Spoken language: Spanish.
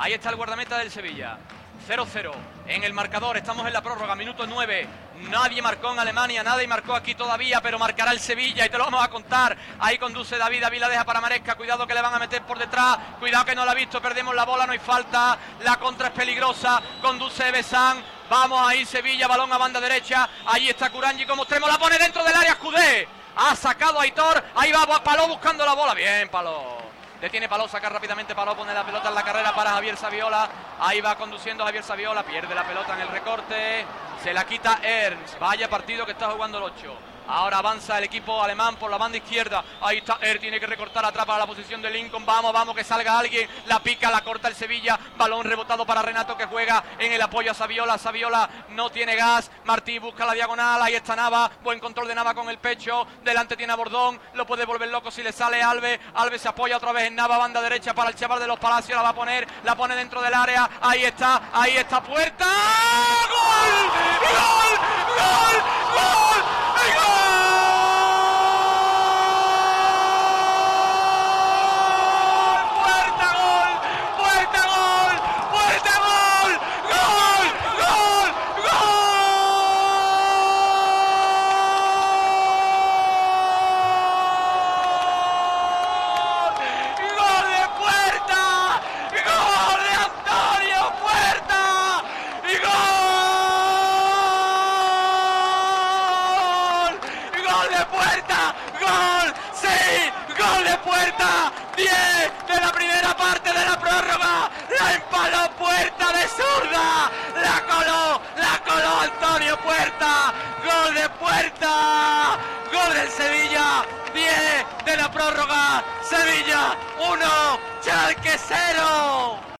Ahí está el guardameta del Sevilla. 0-0 en el marcador. Estamos en la prórroga, minuto 9. Nadie marcó en Alemania, nadie marcó aquí todavía, pero marcará el Sevilla y te lo vamos a contar. Ahí conduce David, David la deja para Maresca. Cuidado que le van a meter por detrás. Cuidado que no la ha visto, perdemos la bola, no hay falta. La contra es peligrosa. Conduce Besán. Vamos ahí, Sevilla, balón a banda derecha. Ahí está Curangi como extremo, la pone dentro del área. Escudé. Ha sacado a Aitor. Ahí va Paló buscando la bola. Bien, Paló. Detiene Paló, saca rápidamente Paló, pone la pelota en la carrera para Javier Saviola. Ahí va conduciendo Javier Saviola, pierde la pelota en el recorte. Se la quita Ernst. Vaya partido que está jugando el 8. Ahora avanza el equipo alemán por la banda izquierda. Ahí está Er, tiene que recortar atrás para la posición de Lincoln. Vamos, vamos, que salga alguien. La pica, la corta el Sevilla. Balón rebotado para Renato que juega en el apoyo a Saviola. Saviola no tiene gas. Martí busca la diagonal. Ahí está Nava. Buen control de Nava con el pecho. Delante tiene a Bordón. Lo puede volver loco si le sale Alves. Alves se apoya otra vez en Nava. Banda derecha para el chaval de los Palacios. La va a poner. La pone dentro del área. Ahí está. Ahí está. Puerta. ¡Gol! ¡Gol! ¡Gol! ¡Puerta gol! ¡Puerta gol! ¡Puerta gol! ¡Gol! ¡Gol! ¡Gol! ¡Gol de Puerta! ¡Gol de Antonio Puerta! ¡Y gol! ¡Gol de Puerta! ¡Gol! ¡Sí! ¡Gol de Puerta! ¡10 de la primera parte de la prórroga! ¡La empaló Puerta de zurda! ¡La coló! ¡La coló Antonio Puerta! ¡Gol de Puerta! ¡Gol del Sevilla! 10 de la prórroga! ¡Sevilla 1! ¡Chalque 0!